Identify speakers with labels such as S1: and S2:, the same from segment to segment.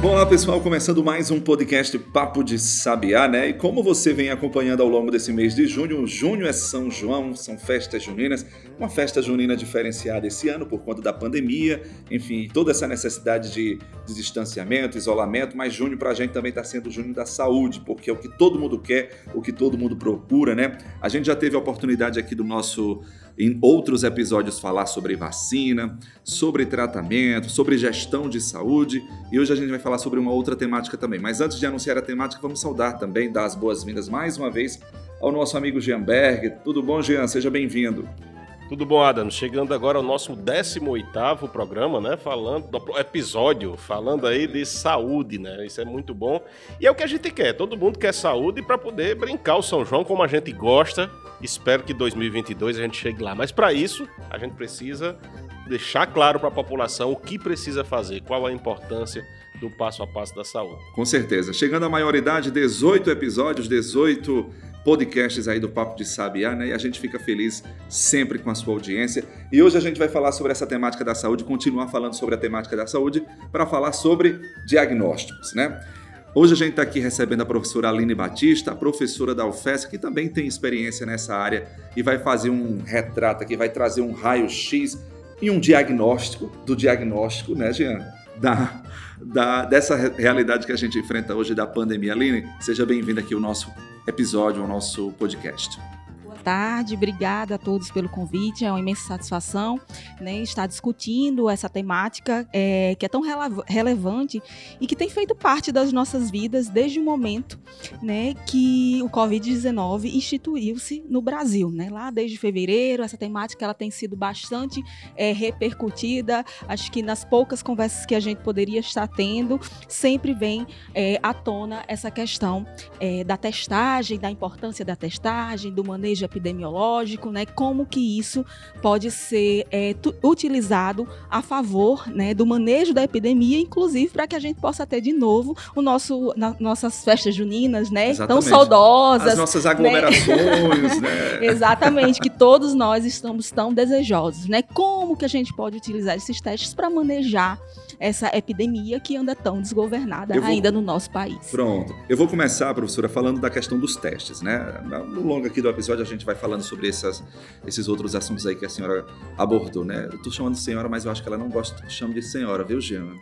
S1: Olá pessoal, começando mais um podcast Papo de Sabiá, né? E como você vem acompanhando ao longo desse mês de junho, junho é São João, são festas juninas, uma festa junina diferenciada esse ano por conta da pandemia, enfim, toda essa necessidade de, de distanciamento, isolamento, mas junho pra gente também tá sendo junho da saúde, porque é o que todo mundo quer, o que todo mundo procura, né? A gente já teve a oportunidade aqui do nosso em outros episódios falar sobre vacina, sobre tratamento, sobre gestão de saúde e hoje a gente vai falar sobre uma outra temática também. Mas antes de anunciar a temática, vamos saudar também, dar as boas-vindas mais uma vez ao nosso amigo Jean Berg. Tudo bom, Jean? Seja bem-vindo.
S2: Tudo bom, Adam? Chegando agora ao nosso 18º programa, né? Falando do episódio, falando aí de saúde, né? Isso é muito bom. E é o que a gente quer. Todo mundo quer saúde para poder brincar o São João como a gente gosta. Espero que 2022 a gente chegue lá. Mas para isso, a gente precisa deixar claro para a população o que precisa fazer, qual a importância do passo a passo da saúde.
S1: Com certeza. Chegando à maioridade, 18 episódios, 18 podcasts aí do Papo de Sabiá, né? E a gente fica feliz sempre com a sua audiência. E hoje a gente vai falar sobre essa temática da saúde, continuar falando sobre a temática da saúde, para falar sobre diagnósticos, né? Hoje a gente está aqui recebendo a professora Aline Batista, professora da UFES, que também tem experiência nessa área e vai fazer um retrato aqui, vai trazer um raio-x e um diagnóstico do diagnóstico, né, Jean? Da, da, dessa realidade que a gente enfrenta hoje da pandemia. Aline, seja bem-vinda aqui ao nosso episódio, ao nosso podcast
S3: tarde, obrigada a todos pelo convite, é uma imensa satisfação né, estar discutindo essa temática é, que é tão relevante e que tem feito parte das nossas vidas desde o momento né, que o Covid-19 instituiu-se no Brasil. Né? Lá desde fevereiro, essa temática ela tem sido bastante é, repercutida, acho que nas poucas conversas que a gente poderia estar tendo, sempre vem é, à tona essa questão é, da testagem, da importância da testagem, do manejo epidemiológico, né? Como que isso pode ser é, utilizado a favor, né, do manejo da epidemia, inclusive para que a gente possa ter de novo o nosso na, nossas festas juninas, né? Exatamente. Tão saudosas,
S1: as nossas né? aglomerações, né?
S3: né? Exatamente, que todos nós estamos tão desejosos, né? Como que a gente pode utilizar esses testes para manejar essa epidemia que anda tão desgovernada vou... ainda no nosso país.
S1: Pronto. Eu vou começar, professora, falando da questão dos testes, né? No longo aqui do episódio a gente vai falando sobre essas, esses outros assuntos aí que a senhora abordou, né? Eu tô chamando de senhora, mas eu acho que ela não gosta que chame de senhora, viu, Giana?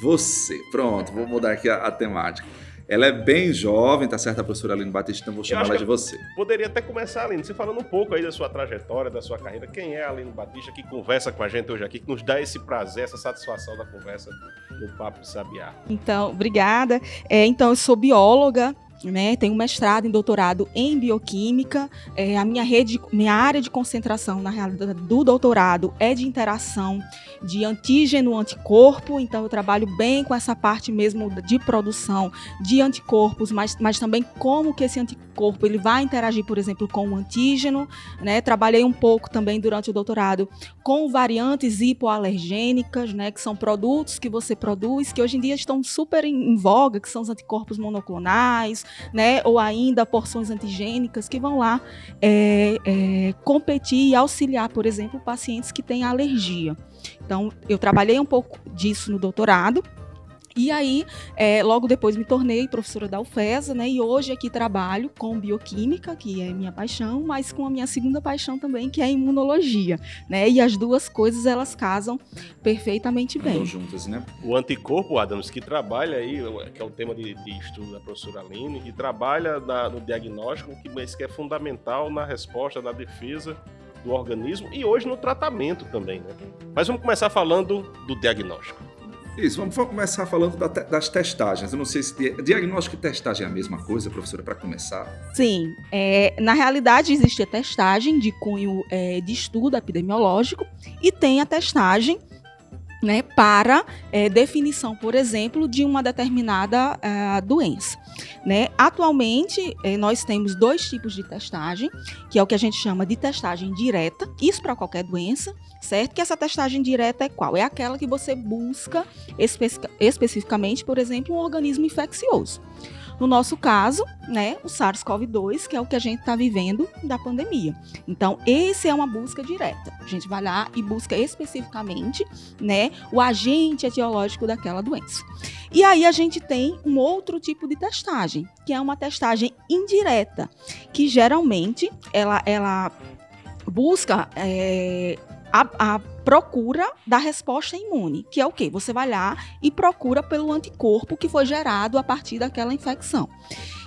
S1: Você. Pronto, vou mudar aqui a, a temática. Ela é bem jovem, tá certo, a professora Aline Batista, então vou chamar ela de você.
S2: Poderia até começar, Aline, você falando um pouco aí da sua trajetória, da sua carreira. Quem é a Aline Batista que conversa com a gente hoje aqui, que nos dá esse prazer, essa satisfação da conversa no Papo de Sabiá?
S3: Então, obrigada. É, então, eu sou bióloga, né, tenho mestrado e doutorado em bioquímica. É, a minha rede, minha área de concentração na realidade do doutorado é de interação de antígeno-anticorpo. Então eu trabalho bem com essa parte mesmo de produção de anticorpos, mas, mas também como que esse anticorpo ele vai interagir, por exemplo, com o antígeno. Né? Trabalhei um pouco também durante o doutorado com variantes hipoalergênicas, né, que são produtos que você produz que hoje em dia estão super em, em voga, que são os anticorpos monoclonais né, ou ainda porções antigênicas que vão lá é, é, competir e auxiliar, por exemplo, pacientes que têm alergia. Então, eu trabalhei um pouco disso no doutorado, e aí, é, logo depois me tornei professora da UFESA, né? E hoje aqui trabalho com bioquímica, que é minha paixão, mas com a minha segunda paixão também, que é a imunologia, né? E as duas coisas elas casam perfeitamente bem.
S1: juntas, né?
S2: O anticorpo, Adams, que trabalha aí, que é o tema de, de estudo da professora Aline, que trabalha na, no diagnóstico, que, mas que é fundamental na resposta, na defesa do organismo e hoje no tratamento também, né? Mas vamos começar falando do diagnóstico.
S1: Isso, vamos começar falando das testagens. Eu não sei se diagnóstico e testagem é a mesma coisa, professora, para começar.
S3: Sim, é, na realidade existe a testagem de cunho é, de estudo epidemiológico e tem a testagem né, para é, definição, por exemplo, de uma determinada uh, doença. Né? Atualmente, eh, nós temos dois tipos de testagem, que é o que a gente chama de testagem direta, isso para qualquer doença, certo? Que essa testagem direta é qual? É aquela que você busca especificamente, por exemplo, um organismo infeccioso. No nosso caso, né, o SARS-CoV-2, que é o que a gente está vivendo da pandemia. Então, esse é uma busca direta. A gente vai lá e busca especificamente, né, o agente etiológico daquela doença. E aí a gente tem um outro tipo de testagem, que é uma testagem indireta, que geralmente ela, ela busca é, a, a, procura da resposta imune, que é o quê? Você vai lá e procura pelo anticorpo que foi gerado a partir daquela infecção.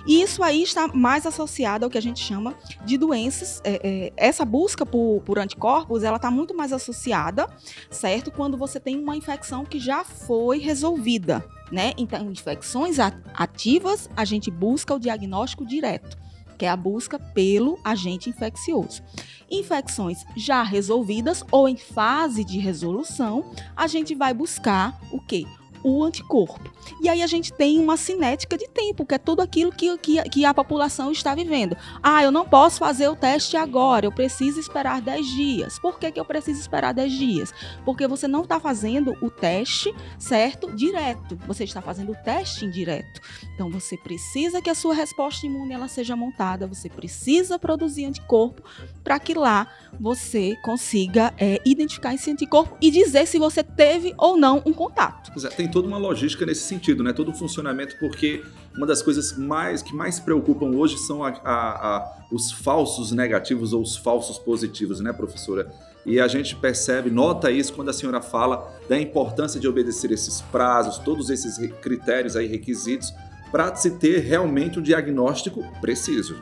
S3: E isso aí está mais associado ao que a gente chama de doenças. É, é, essa busca por, por anticorpos, ela está muito mais associada, certo? Quando você tem uma infecção que já foi resolvida, né? Então, infecções ativas, a gente busca o diagnóstico direto que é a busca pelo agente infeccioso. Infecções já resolvidas ou em fase de resolução, a gente vai buscar o quê? O anticorpo. E aí a gente tem uma cinética de tempo, que é tudo aquilo que, que, que, a população está vivendo. Ah, eu não posso fazer o teste agora, eu preciso esperar 10 dias. Por que, que eu preciso esperar 10 dias? Porque você não está fazendo o teste, certo? Direto. Você está fazendo o teste indireto. Então você precisa que a sua resposta imune ela seja montada, você precisa produzir anticorpo para que lá você consiga é, identificar esse anticorpo e dizer se você teve ou não um contato.
S1: Tem toda uma logística nesse sentido, né? Todo um funcionamento, porque uma das coisas mais que mais preocupam hoje são a, a, a, os falsos negativos ou os falsos positivos, né, professora? E a gente percebe, nota isso quando a senhora fala da importância de obedecer esses prazos, todos esses critérios aí, requisitos, para se ter realmente um diagnóstico preciso.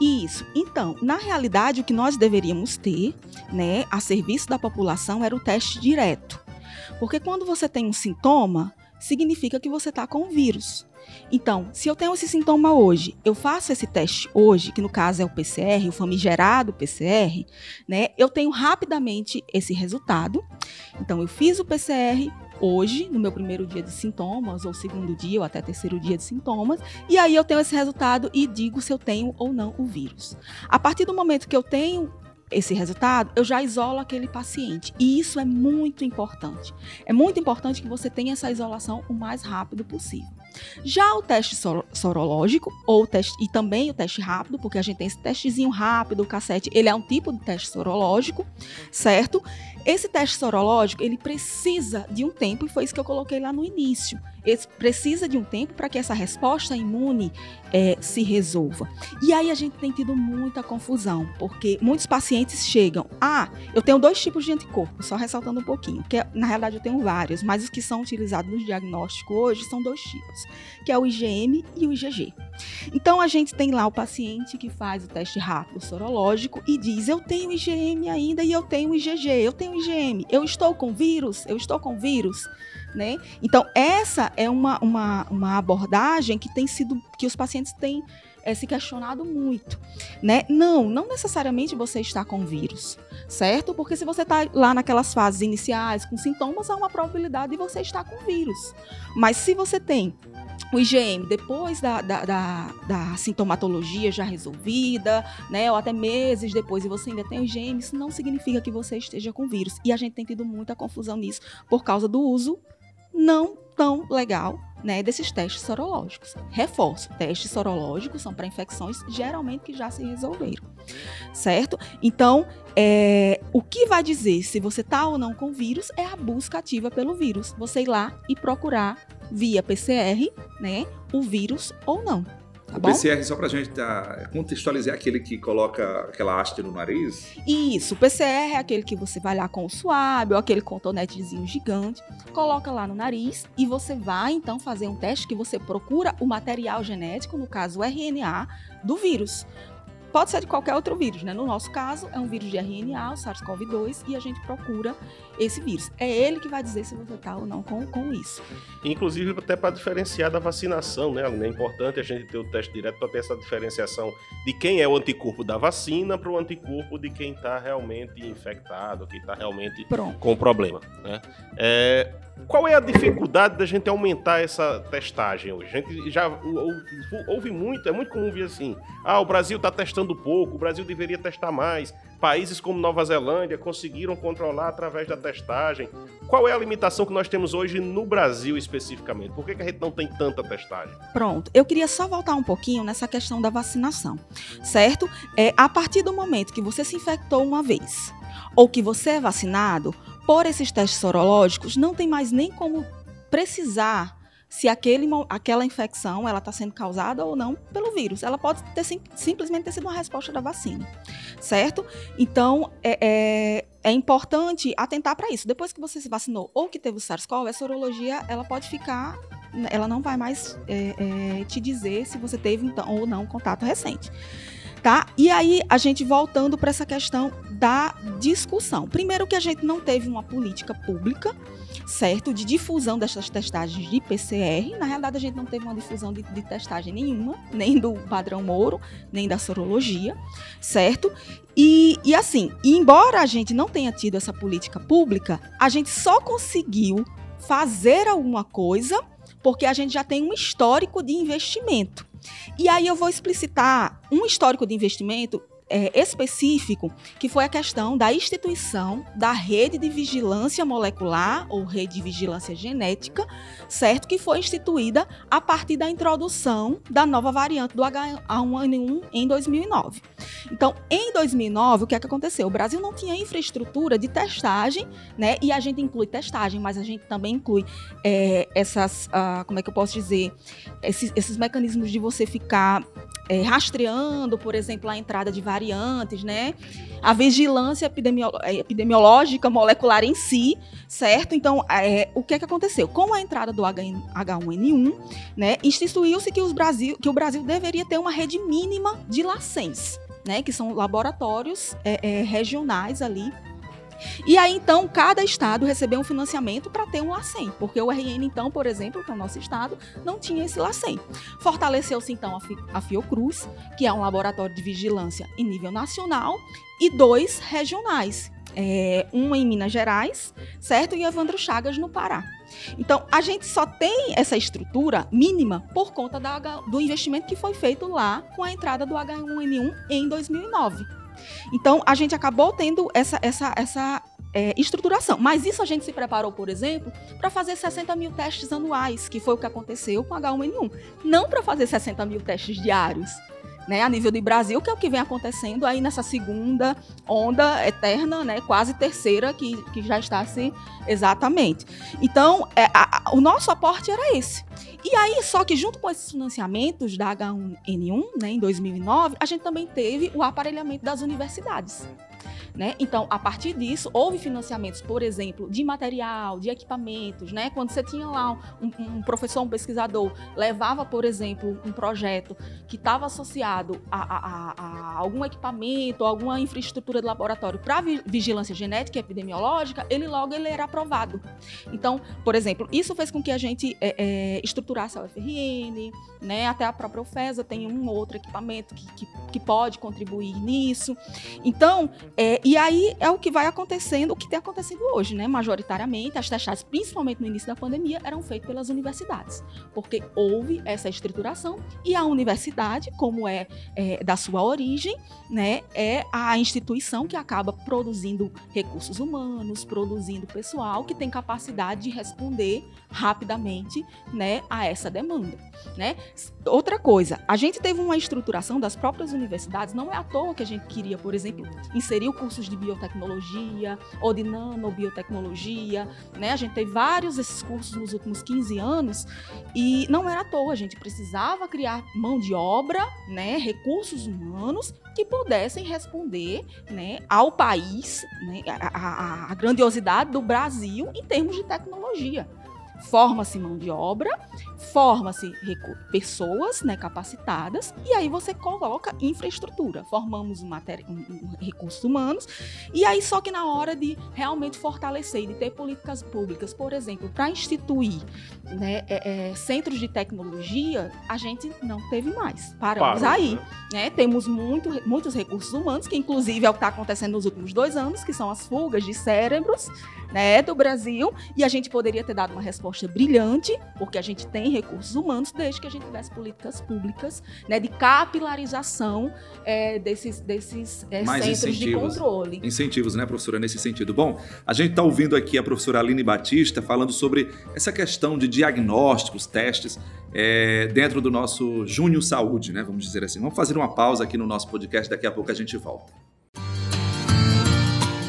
S3: Isso. Então, na realidade, o que nós deveríamos ter, né, a serviço da população, era o teste direto. Porque quando você tem um sintoma, significa que você está com o vírus. Então, se eu tenho esse sintoma hoje, eu faço esse teste hoje, que no caso é o PCR, o famigerado PCR, né? Eu tenho rapidamente esse resultado. Então, eu fiz o PCR hoje, no meu primeiro dia de sintomas, ou segundo dia, ou até terceiro dia de sintomas, e aí eu tenho esse resultado e digo se eu tenho ou não o vírus. A partir do momento que eu tenho esse resultado, eu já isolo aquele paciente. E isso é muito importante. É muito importante que você tenha essa isolação o mais rápido possível. Já o teste sorológico, ou teste, e também o teste rápido, porque a gente tem esse testezinho rápido, o cassete, ele é um tipo de teste sorológico, certo? Esse teste sorológico, ele precisa de um tempo, e foi isso que eu coloquei lá no início. Ele precisa de um tempo para que essa resposta imune é, se resolva. E aí a gente tem tido muita confusão, porque muitos pacientes chegam, ah, eu tenho dois tipos de anticorpo, só ressaltando um pouquinho, que na realidade eu tenho vários, mas os que são utilizados no diagnóstico hoje são dois tipos, que é o IgM e o IgG. Então a gente tem lá o paciente que faz o teste rápido sorológico e diz: Eu tenho IgM ainda e eu tenho IgG, eu tenho IgM, eu estou com vírus, eu estou com vírus. Né? Então, essa é uma, uma, uma abordagem que tem sido, que os pacientes têm é, se questionado muito, né? Não, não necessariamente você está com vírus, certo? Porque se você está lá naquelas fases iniciais com sintomas, há uma probabilidade de você estar com vírus. Mas se você tem o IgM depois da, da, da, da, sintomatologia já resolvida, né, ou até meses depois, e você ainda tem o IgM, isso não significa que você esteja com vírus. E a gente tem tido muita confusão nisso por causa do uso não tão legal né, desses testes sorológicos. Reforço, testes sorológicos são para infecções geralmente que já se resolveram, certo? Então, é, o que vai dizer se você está ou não com vírus é a busca ativa pelo vírus. Você ir lá e procurar via PCR, né, o vírus ou não. Tá
S1: o bom? PCR, só pra gente tá, contextualizar, é aquele que coloca aquela haste no nariz?
S3: Isso, o PCR é aquele que você vai lá com o suave ou aquele cotonetezinho gigante, coloca lá no nariz e você vai então fazer um teste que você procura o material genético, no caso o RNA, do vírus pode ser de qualquer outro vírus, né? No nosso caso, é um vírus de RNA, o SARS-CoV-2, e a gente procura esse vírus. É ele que vai dizer se você está ou não com, com isso.
S2: Inclusive, até para diferenciar da vacinação, né? É importante a gente ter o teste direto para ter essa diferenciação de quem é o anticorpo da vacina para o anticorpo de quem está realmente infectado, quem está realmente Pronto. com problema. Né? É, qual é a dificuldade da gente aumentar essa testagem hoje? A gente já ouve muito, é muito comum ver assim: ah, o Brasil está testando pouco, o Brasil deveria testar mais. Países como Nova Zelândia conseguiram controlar através da testagem. Qual é a limitação que nós temos hoje no Brasil especificamente? Por que, que a gente não tem tanta testagem?
S3: Pronto, eu queria só voltar um pouquinho nessa questão da vacinação, certo? É, a partir do momento que você se infectou uma vez ou que você é vacinado, por esses testes sorológicos, não tem mais nem como precisar se aquele, aquela infecção ela está sendo causada ou não pelo vírus. Ela pode ter sim, simplesmente ter sido uma resposta da vacina, certo? Então é, é, é importante atentar para isso. Depois que você se vacinou ou que teve o SARS-CoV, a sorologia ela pode ficar, ela não vai mais é, é te dizer se você teve então, ou não contato recente. Tá? E aí, a gente voltando para essa questão da discussão. Primeiro que a gente não teve uma política pública, certo, de difusão dessas testagens de PCR. Na realidade, a gente não teve uma difusão de, de testagem nenhuma, nem do padrão Moro, nem da sorologia, certo? E, e assim, embora a gente não tenha tido essa política pública, a gente só conseguiu fazer alguma coisa porque a gente já tem um histórico de investimento. E aí eu vou explicitar um histórico de investimento é, específico, que foi a questão da instituição da rede de vigilância molecular ou rede de vigilância genética, certo? Que foi instituída a partir da introdução da nova variante do H1N1 em 2009. Então, em 2009, o que é que aconteceu? O Brasil não tinha infraestrutura de testagem, né? E a gente inclui testagem, mas a gente também inclui é, essas, uh, como é que eu posso dizer, esses, esses mecanismos de você ficar é, rastreando, por exemplo, a entrada de variantes, né? A vigilância é, epidemiológica molecular em si, certo? Então, é, o que é que aconteceu? Com a entrada do H1N1, né, instituiu-se que, que o Brasil deveria ter uma rede mínima de LACENS, né, que são laboratórios é, é, regionais ali e aí, então, cada estado recebeu um financiamento para ter um LACEN, porque o RN, então, por exemplo, que é o nosso estado, não tinha esse LACEN. Fortaleceu-se, então, a Fiocruz, que é um laboratório de vigilância em nível nacional, e dois regionais, é, um em Minas Gerais, certo? E Evandro Chagas no Pará. Então, a gente só tem essa estrutura mínima por conta da, do investimento que foi feito lá com a entrada do H1N1 em 2009. Então, a gente acabou tendo essa, essa, essa é, estruturação. Mas isso a gente se preparou, por exemplo, para fazer 60 mil testes anuais, que foi o que aconteceu com H1N1. Não para fazer 60 mil testes diários. Né, a nível de Brasil, que é o que vem acontecendo aí nessa segunda onda eterna, né, quase terceira, que, que já está assim exatamente. Então, é, a, a, o nosso aporte era esse. E aí, só que junto com esses financiamentos da H1N1, né, em 2009, a gente também teve o aparelhamento das universidades. Né? Então, a partir disso, houve financiamentos, por exemplo, de material, de equipamentos. Né? Quando você tinha lá um, um professor, um pesquisador, levava, por exemplo, um projeto que estava associado a, a, a, algum equipamento, alguma infraestrutura de laboratório para vigilância genética e epidemiológica, ele logo ele era aprovado. Então, por exemplo, isso fez com que a gente é, é, estruturasse a UFRN, né? até a própria UFESA tem um outro equipamento que, que, que pode contribuir nisso. Então, é, e aí é o que vai acontecendo, o que tem acontecido hoje, né? Majoritariamente, as testagens, principalmente no início da pandemia, eram feitas pelas universidades, porque houve essa estruturação e a universidade, como é, é da sua origem, né, é a instituição que acaba produzindo recursos humanos, produzindo pessoal que tem capacidade de responder rapidamente, né, a essa demanda, né? Outra coisa, a gente teve uma estruturação das próprias universidades, não é à toa que a gente queria, por exemplo, inserir cursos de biotecnologia ou de nanobiotecnologia, né? A gente teve vários desses cursos nos últimos 15 anos e não era à toa, a gente precisava criar mão de obra, né, recursos humanos que pudessem responder né, ao país, né, a, a, a grandiosidade do Brasil em termos de tecnologia. Forma-se mão de obra, forma-se pessoas né, capacitadas, e aí você coloca infraestrutura. Formamos um, um, um, recursos humanos, e aí só que na hora de realmente fortalecer e de ter políticas públicas, por exemplo, para instituir né, é, é, centros de tecnologia, a gente não teve mais. Paramos Parou, aí. Né? Né? Temos muito, muitos recursos humanos, que inclusive é o que está acontecendo nos últimos dois anos, que são as fugas de cérebros né, do Brasil, e a gente poderia ter dado uma resposta brilhante, porque a gente tem recursos humanos, desde que a gente tivesse políticas públicas né, de capilarização é, desses, desses é, centros de controle.
S1: Incentivos, né, professora, nesse sentido. Bom, a gente está ouvindo aqui a professora Aline Batista falando sobre essa questão de diagnósticos, testes, é, dentro do nosso Júnior Saúde, né, vamos dizer assim. Vamos fazer uma pausa aqui no nosso podcast, daqui a pouco a gente volta.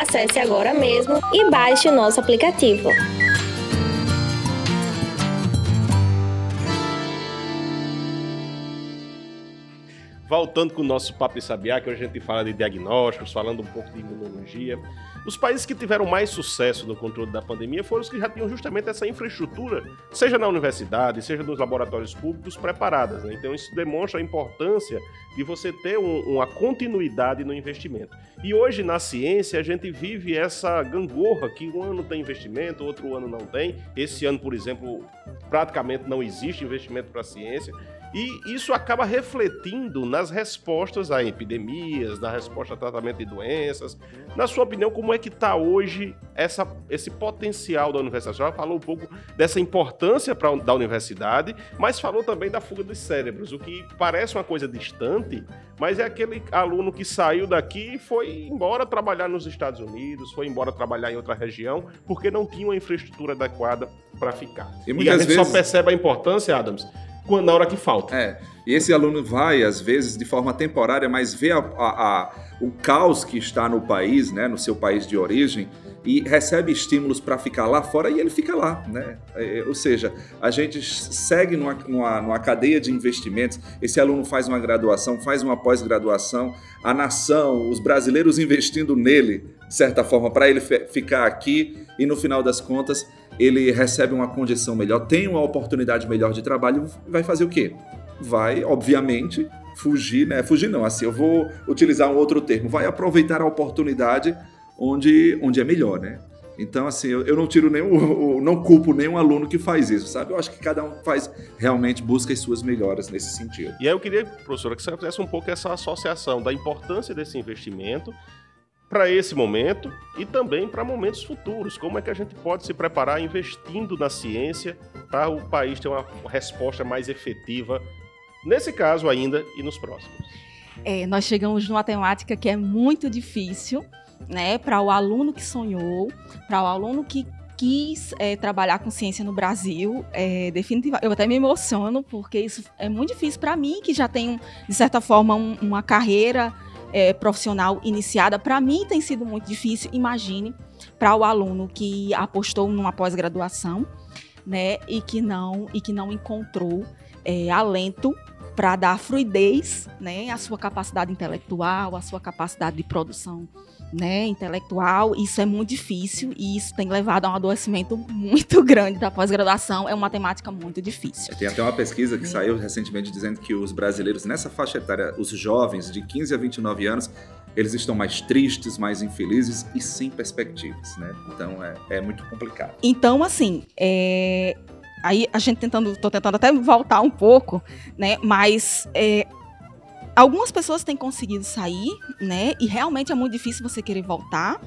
S4: Acesse agora mesmo e baixe o nosso aplicativo.
S2: Voltando com o nosso Papo de Sabiá, que hoje a gente fala de diagnósticos, falando um pouco de imunologia. Os países que tiveram mais sucesso no controle da pandemia foram os que já tinham justamente essa infraestrutura, seja na universidade, seja nos laboratórios públicos, preparadas. Né? Então, isso demonstra a importância de você ter um, uma continuidade no investimento. E hoje, na ciência, a gente vive essa gangorra que um ano tem investimento, outro ano não tem. Esse ano, por exemplo, praticamente não existe investimento para a ciência. E isso acaba refletindo nas respostas a epidemias, na resposta a tratamento de doenças. Na sua opinião, como é que está hoje essa, esse potencial da universidade? Você já falou um pouco dessa importância pra, da universidade, mas falou também da fuga dos cérebros, o que parece uma coisa distante, mas é aquele aluno que saiu daqui e foi embora trabalhar nos Estados Unidos, foi embora trabalhar em outra região, porque não tinha uma infraestrutura adequada para ficar. E, e a gente vezes... só percebe a importância, Adams, na hora que falta.
S1: É. E esse aluno vai, às vezes, de forma temporária, mas vê a, a, a, o caos que está no país, né, no seu país de origem, e recebe estímulos para ficar lá fora e ele fica lá. Né? É, é, ou seja, a gente segue numa, numa, numa cadeia de investimentos. Esse aluno faz uma graduação, faz uma pós-graduação, a nação, os brasileiros investindo nele, de certa forma, para ele ficar aqui e no final das contas ele recebe uma condição melhor, tem uma oportunidade melhor de trabalho, vai fazer o quê? Vai, obviamente, fugir, né? Fugir não, assim, eu vou utilizar um outro termo, vai aproveitar a oportunidade onde, onde é melhor, né? Então, assim, eu, eu não tiro nenhum, não culpo nenhum aluno que faz isso, sabe? Eu acho que cada um faz, realmente busca as suas melhoras nesse sentido.
S2: E aí eu queria, professora, que você fizesse um pouco essa associação da importância desse investimento para esse momento e também para momentos futuros. Como é que a gente pode se preparar investindo na ciência para o país ter uma resposta mais efetiva, nesse caso ainda e nos próximos?
S3: É, nós chegamos numa temática que é muito difícil, né, para o aluno que sonhou, para o aluno que quis é, trabalhar com ciência no Brasil, é, definitivamente. Eu até me emociono porque isso é muito difícil para mim, que já tenho de certa forma um, uma carreira é, profissional iniciada, para mim tem sido muito difícil. Imagine para o aluno que apostou numa pós-graduação, né, e que não e que não encontrou é, alento para dar fluidez, né, à sua capacidade intelectual, à sua capacidade de produção né, intelectual, isso é muito difícil e isso tem levado a um adoecimento muito grande da pós-graduação. É uma temática muito difícil.
S1: Tem até uma pesquisa que é. saiu recentemente dizendo que os brasileiros nessa faixa etária, os jovens de 15 a 29 anos, eles estão mais tristes, mais infelizes e sem perspectivas, né? Então é, é muito complicado.
S3: Então, assim, é... aí a gente tentando, tô tentando até voltar um pouco, né? Mas é, algumas pessoas têm conseguido sair, né? E realmente é muito difícil você querer voltar.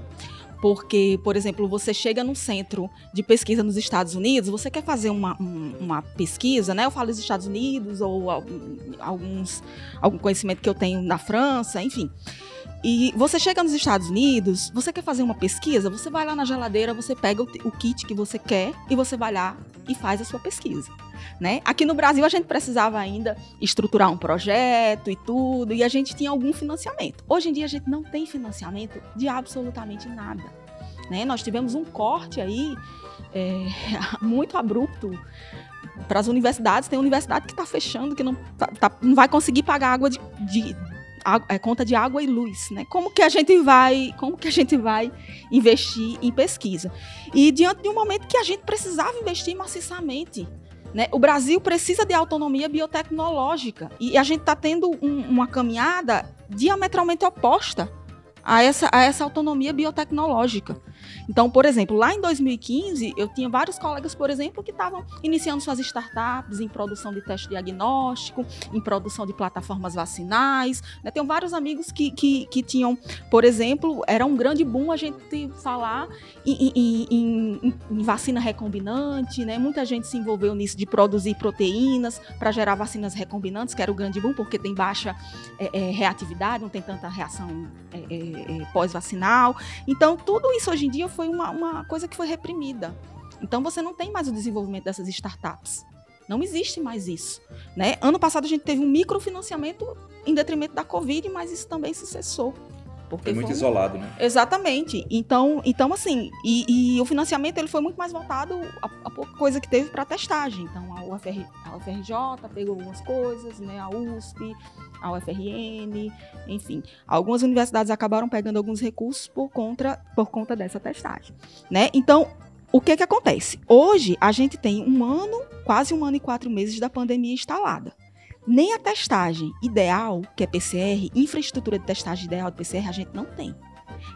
S3: Porque, por exemplo, você chega num centro de pesquisa nos Estados Unidos, você quer fazer uma, um, uma pesquisa, né? Eu falo dos Estados Unidos ou alguns, algum conhecimento que eu tenho na França, enfim. E você chega nos Estados Unidos, você quer fazer uma pesquisa, você vai lá na geladeira, você pega o, o kit que você quer e você vai lá e faz a sua pesquisa. Né? Aqui no Brasil a gente precisava ainda estruturar um projeto e tudo, e a gente tinha algum financiamento. Hoje em dia a gente não tem financiamento de absolutamente nada. Né? Nós tivemos um corte aí é, muito abrupto para as universidades. Tem universidade que está fechando, que não, tá, tá, não vai conseguir pagar água de, de é, conta de água e luz, né? Como que a gente vai, como que a gente vai investir em pesquisa? E diante de um momento que a gente precisava investir maciçamente, né? O Brasil precisa de autonomia biotecnológica e a gente está tendo um, uma caminhada diametralmente oposta a essa, a essa autonomia biotecnológica. Então, por exemplo, lá em 2015, eu tinha vários colegas, por exemplo, que estavam iniciando suas startups em produção de teste diagnóstico, em produção de plataformas vacinais. Né? Tenho vários amigos que, que, que, tinham, por exemplo, era um grande boom a gente falar em, em, em, em vacina recombinante, né? Muita gente se envolveu nisso de produzir proteínas para gerar vacinas recombinantes, que era o grande boom, porque tem baixa é, é, reatividade, não tem tanta reação é, é, é pós-vacinal. Então, tudo isso hoje em dia foi uma, uma coisa que foi reprimida. Então você não tem mais o desenvolvimento dessas startups. Não existe mais isso. Né? Ano passado a gente teve um microfinanciamento em detrimento da Covid, mas isso também se cessou.
S1: Porque é muito um... isolado, né?
S3: Exatamente. Então, então assim, e, e, o financiamento ele foi muito mais voltado a, a pouca coisa que teve para testagem. Então, a, UFR, a UFRJ pegou algumas coisas, né? A USP, a UFRN, enfim. Algumas universidades acabaram pegando alguns recursos por conta, por conta dessa testagem. Né? Então, o que, que acontece? Hoje, a gente tem um ano, quase um ano e quatro meses da pandemia instalada. Nem a testagem ideal, que é PCR, infraestrutura de testagem ideal de PCR, a gente não tem.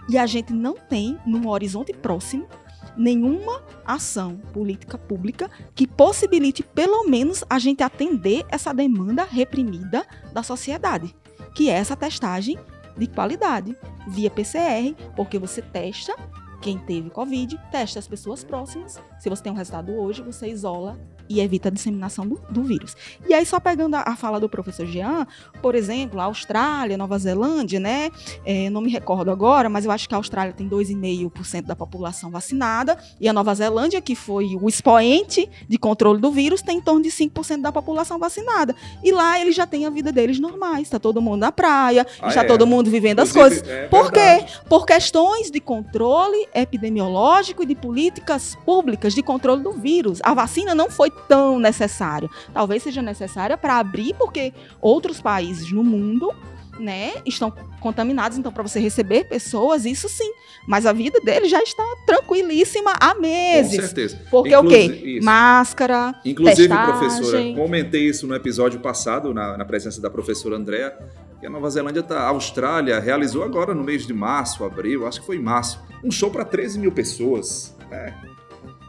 S3: E a gente não tem, num horizonte próximo, nenhuma ação política pública que possibilite, pelo menos, a gente atender essa demanda reprimida da sociedade, que é essa testagem de qualidade via PCR, porque você testa quem teve Covid, testa as pessoas próximas. Se você tem um resultado hoje, você isola e evita a disseminação do, do vírus. E aí, só pegando a, a, fala do professor Jean, por exemplo, a Austrália, Nova Zelândia, né? É, não me recordo agora, mas eu acho que a Austrália tem 2,5% da população vacinada, e a Nova Zelândia, que foi o expoente de controle do vírus, tem em torno de 5% da população vacinada. E lá eles já têm a vida deles normais, está todo mundo na praia, ah, está é. todo mundo vivendo Inclusive, as coisas. É Por quê? Por questões de controle epidemiológico e de políticas públicas de controle do vírus. A vacina não foi tão necessária. Talvez seja necessária para abrir, porque outros países no mundo né, estão contaminados, então para você receber pessoas, isso sim. Mas a vida deles já está tranquilíssima há meses.
S1: Com certeza.
S3: Porque o quê? Isso. Máscara,
S1: Inclusive,
S3: testagem.
S1: professora, comentei isso no episódio passado, na, na presença da professora Andréa, que a Nova Zelândia tá, a Austrália realizou agora no mês de março, abril, acho que foi em março, um show para 13 mil pessoas. É,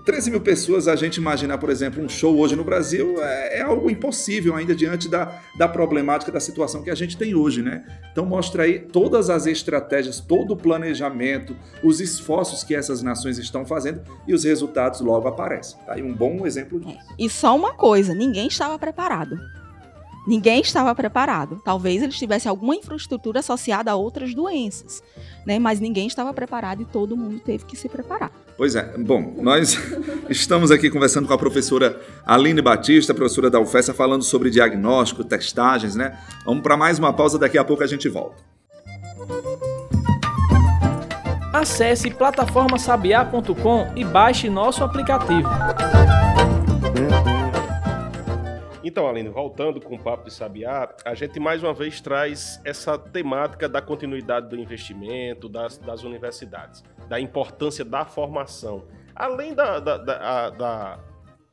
S1: 13 mil pessoas, a gente imaginar, por exemplo, um show hoje no Brasil é, é, algo impossível ainda diante da, da problemática da situação que a gente tem hoje, né? Então mostra aí todas as estratégias, todo o planejamento, os esforços que essas nações estão fazendo e os resultados logo aparecem. Tá aí um bom exemplo disso.
S3: E só uma coisa, ninguém estava preparado. Ninguém estava preparado. Talvez eles tivessem alguma infraestrutura associada a outras doenças, né? Mas ninguém estava preparado e todo mundo teve que se preparar.
S1: Pois é. Bom, nós estamos aqui conversando com a professora Aline Batista, professora da UFESA, falando sobre diagnóstico, testagens, né? Vamos para mais uma pausa, daqui a pouco a gente volta.
S5: Acesse plataformasabiá.com e baixe nosso aplicativo.
S2: Então, Aline, voltando com o Papo de Sabiá, a gente mais uma vez traz essa temática da continuidade do investimento das, das universidades, da importância da formação. Além da, da, da, da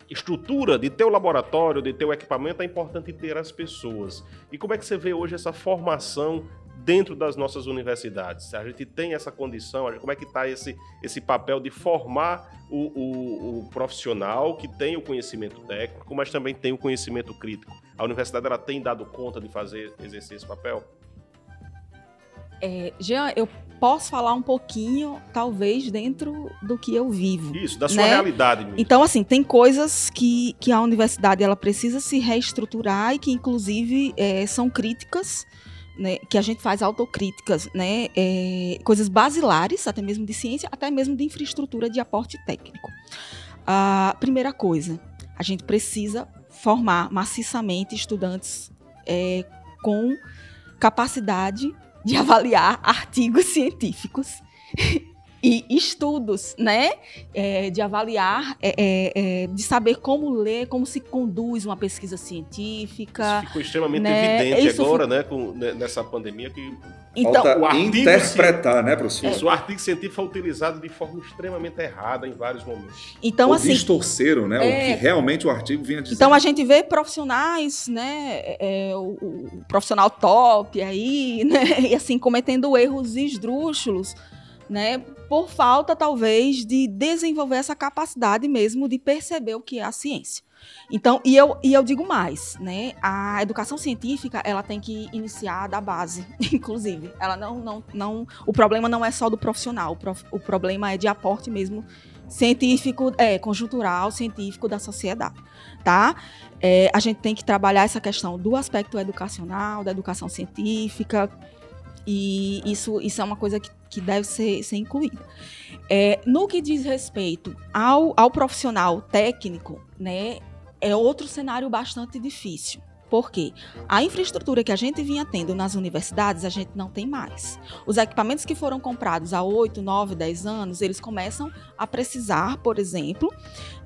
S2: estrutura de ter o laboratório, de ter o equipamento, é importante ter as pessoas. E como é que você vê hoje essa formação dentro das nossas universidades? A gente tem essa condição, como é que está esse, esse papel de formar o, o, o, profissional que tem o conhecimento técnico, mas também tem o conhecimento crítico? A universidade ela tem dado conta de fazer, exercer esse papel?
S3: É, Jean, eu posso falar um pouquinho, talvez, dentro do que eu vivo.
S2: Isso, da sua né? realidade mesmo.
S3: Então, assim, tem coisas que, que a universidade ela precisa se reestruturar e que, inclusive, é, são críticas né, que a gente faz autocríticas, né, é, coisas basilares, até mesmo de ciência, até mesmo de infraestrutura de aporte técnico. A primeira coisa, a gente precisa formar maciçamente estudantes é, com capacidade de avaliar artigos científicos e estudos, né? É, de avaliar, é, é, é, de saber como ler, como se conduz uma pesquisa científica.
S2: Isso ficou extremamente né? evidente Isso agora, fica... né? Com, nessa pandemia que
S1: então, Falta o artigo interpretar, né, professor?
S2: Isso, o artigo científico foi utilizado de forma extremamente errada em vários momentos.
S1: Então, Ou assim, distorceram, né, é, o que realmente o artigo vinha dizer.
S3: Então a gente vê profissionais, né, é, o, o, profissional top aí, né, e assim cometendo erros esdrúxulos né? Por falta, talvez, de desenvolver essa capacidade mesmo de perceber o que é a ciência. Então, e eu, e eu digo mais, né? A educação científica, ela tem que iniciar da base, inclusive. Ela não, não, não, o problema não é só do profissional, o, prof, o problema é de aporte mesmo científico, é, conjuntural, científico da sociedade, tá? É, a gente tem que trabalhar essa questão do aspecto educacional, da educação científica, e isso, isso é uma coisa que, que deve ser, ser incluída. É, no que diz respeito ao, ao profissional técnico, né, é outro cenário bastante difícil. Por quê? A infraestrutura que a gente vinha tendo nas universidades, a gente não tem mais. Os equipamentos que foram comprados há 8, 9, 10 anos, eles começam a precisar, por exemplo,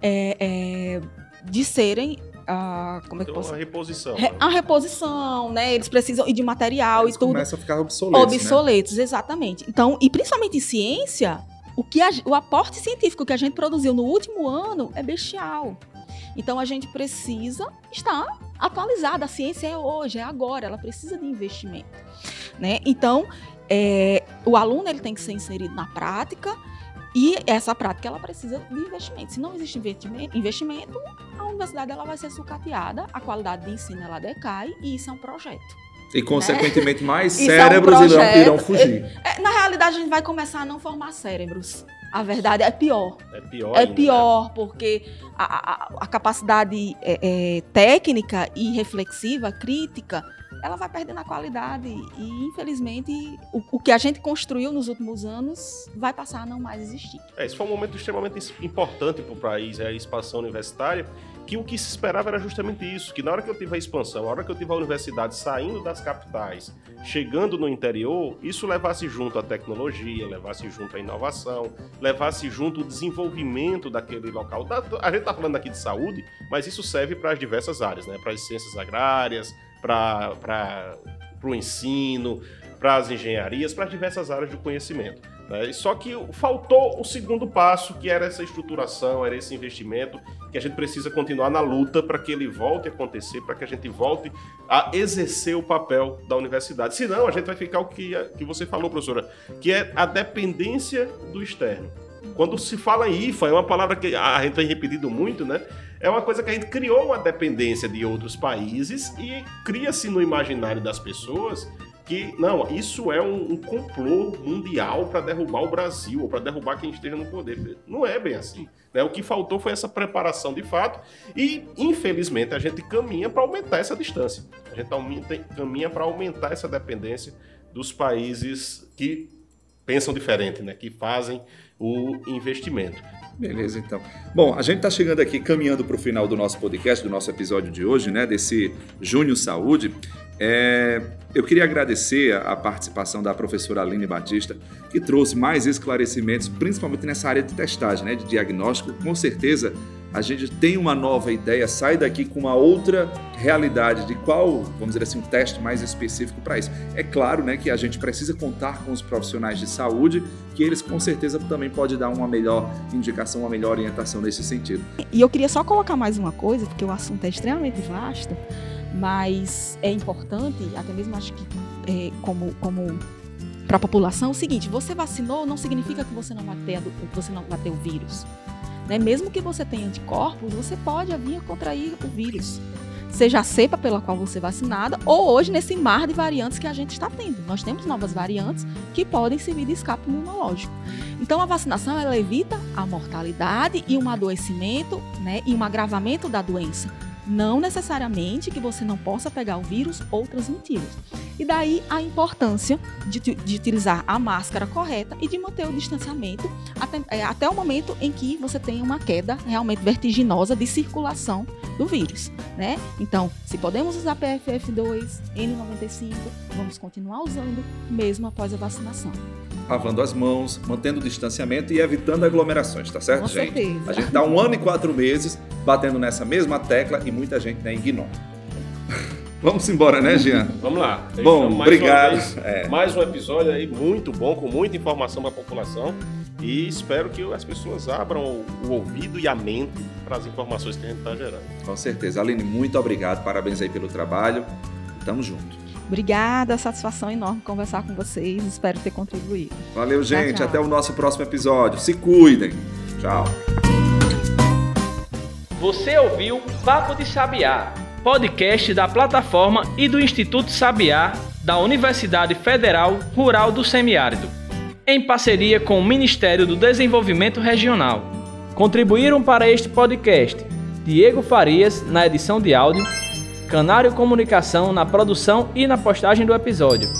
S3: é, é, de serem a, como é que então, posso...
S2: a reposição.
S3: Re, a reposição, né? Eles precisam e de material
S1: Eles
S3: e tudo.
S1: Começam a ficar obsoletos.
S3: Né? Obsoletos, né? exatamente. Então, e principalmente em ciência, o que a, o aporte científico que a gente produziu no último ano é bestial. Então a gente precisa estar atualizada. A ciência é hoje, é agora. Ela precisa de investimento, né? Então é, o aluno ele tem que ser inserido na prática e essa prática ela precisa de investimento. Se não existe investimento, a universidade ela vai ser sucateada, a qualidade de ensino ela decai e isso é um projeto.
S1: E, consequentemente, né? mais cérebros é um irão, irão, fugir.
S3: É, na realidade, a gente vai começar a não formar cérebros. A verdade é pior.
S2: É pior.
S3: É ainda, pior, né? porque a, a, a capacidade é, é, técnica e reflexiva, crítica, ela vai perdendo a qualidade e, infelizmente, o, o, que a gente construiu nos últimos anos vai passar a não mais existir.
S2: É, esse foi um momento extremamente importante para o país, é a expansão universitária, que o que se esperava era justamente isso, que na hora que eu tive a expansão, na hora que eu tive a universidade saindo das capitais, chegando no interior, isso levasse junto a tecnologia, levasse junto a inovação, levasse junto o desenvolvimento daquele local. A gente está falando aqui de saúde, mas isso serve para as diversas áreas, né? para as ciências agrárias, para o ensino, para as engenharias, para diversas áreas do conhecimento. Né? Só que faltou o segundo passo, que era essa estruturação, era esse investimento, que a gente precisa continuar na luta para que ele volte a acontecer, para que a gente volte a exercer o papel da universidade. Senão, a gente vai ficar o que, que você falou, professora, que é a dependência do externo. Quando se fala em IFA, é uma palavra que a gente tem repetido muito, né? É uma coisa que a gente criou uma dependência de outros países e cria-se no imaginário das pessoas que, não, isso é um, um complô mundial para derrubar o Brasil ou para derrubar quem esteja no poder. Não é bem assim. Né? O que faltou foi essa preparação de fato e, infelizmente, a gente caminha para aumentar essa distância. A gente aumenta, caminha para aumentar essa dependência dos países que pensam diferente, né? que fazem o investimento.
S1: Beleza, então. Bom, a gente está chegando aqui, caminhando para o final do nosso podcast, do nosso episódio de hoje, né? Desse Júnior Saúde. É, eu queria agradecer a participação da professora Aline Batista, que trouxe mais esclarecimentos, principalmente nessa área de testagem, né, de diagnóstico. Com certeza a gente tem uma nova ideia, sai daqui com uma outra realidade de qual, vamos dizer assim, um teste mais específico para isso. É claro né, que a gente precisa contar com os profissionais de saúde, que eles com certeza também podem dar uma melhor indicação, uma melhor orientação nesse sentido.
S3: E eu queria só colocar mais uma coisa, porque o assunto é extremamente vasto mas é importante, até mesmo acho que é, como, como para a população, o seguinte: você vacinou não significa que você não vai ter, você não vai ter o vírus. Né? Mesmo que você tenha anticorpos, você pode vir a contrair o vírus. Seja a cepa pela qual você é vacinada, ou hoje nesse mar de variantes que a gente está tendo. Nós temos novas variantes que podem servir de escape imunológico. Então, a vacinação ela evita a mortalidade e um adoecimento né, e um agravamento da doença Não necessariamente que você não possa pegar o vírus ou transmiti-lo. E daí a importância de, de, utilizar a máscara correta e de manter o distanciamento até, é, até o momento em que você tenha uma queda realmente vertiginosa de circulação do vírus, né? Então, se podemos usar PFF2, N95, vamos continuar usando mesmo após a vacinação
S1: lavando as mãos, mantendo o distanciamento e evitando aglomerações, tá certo,
S3: Com
S1: gente?
S3: Certeza.
S1: A gente tá um ano e quatro meses batendo nessa mesma tecla e muita gente né, ignora. Vamos embora, né, Jean?
S2: Vamos lá.
S1: Bom,
S2: mais
S1: obrigado.
S2: Vez,
S1: é.
S2: Mais um episódio aí muito bom, com muita informação para a população. E espero que as pessoas abram o ouvido e a mente para as informações que a gente está gerando.
S1: Com certeza. Aline, muito obrigado. Parabéns aí pelo trabalho. Tamo junto.
S3: Obrigada, satisfação enorme conversar com vocês. Espero ter contribuído.
S1: Valeu, gente.
S3: Tchau, tchau.
S1: Até o nosso próximo episódio. Se cuidem. Tchau.
S5: Você ouviu Papo de Sabiá, podcast da plataforma e do Instituto Sabiá da Universidade Federal Rural do Semiárido, em parceria com o Ministério do Desenvolvimento Regional. Contribuíram para este podcast Diego Farias na edição de áudio Canário Comunicação na produção e na postagem do episódio.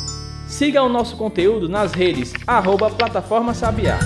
S5: Siga o nosso conteúdo nas redes arroba Plataforma Sabiá.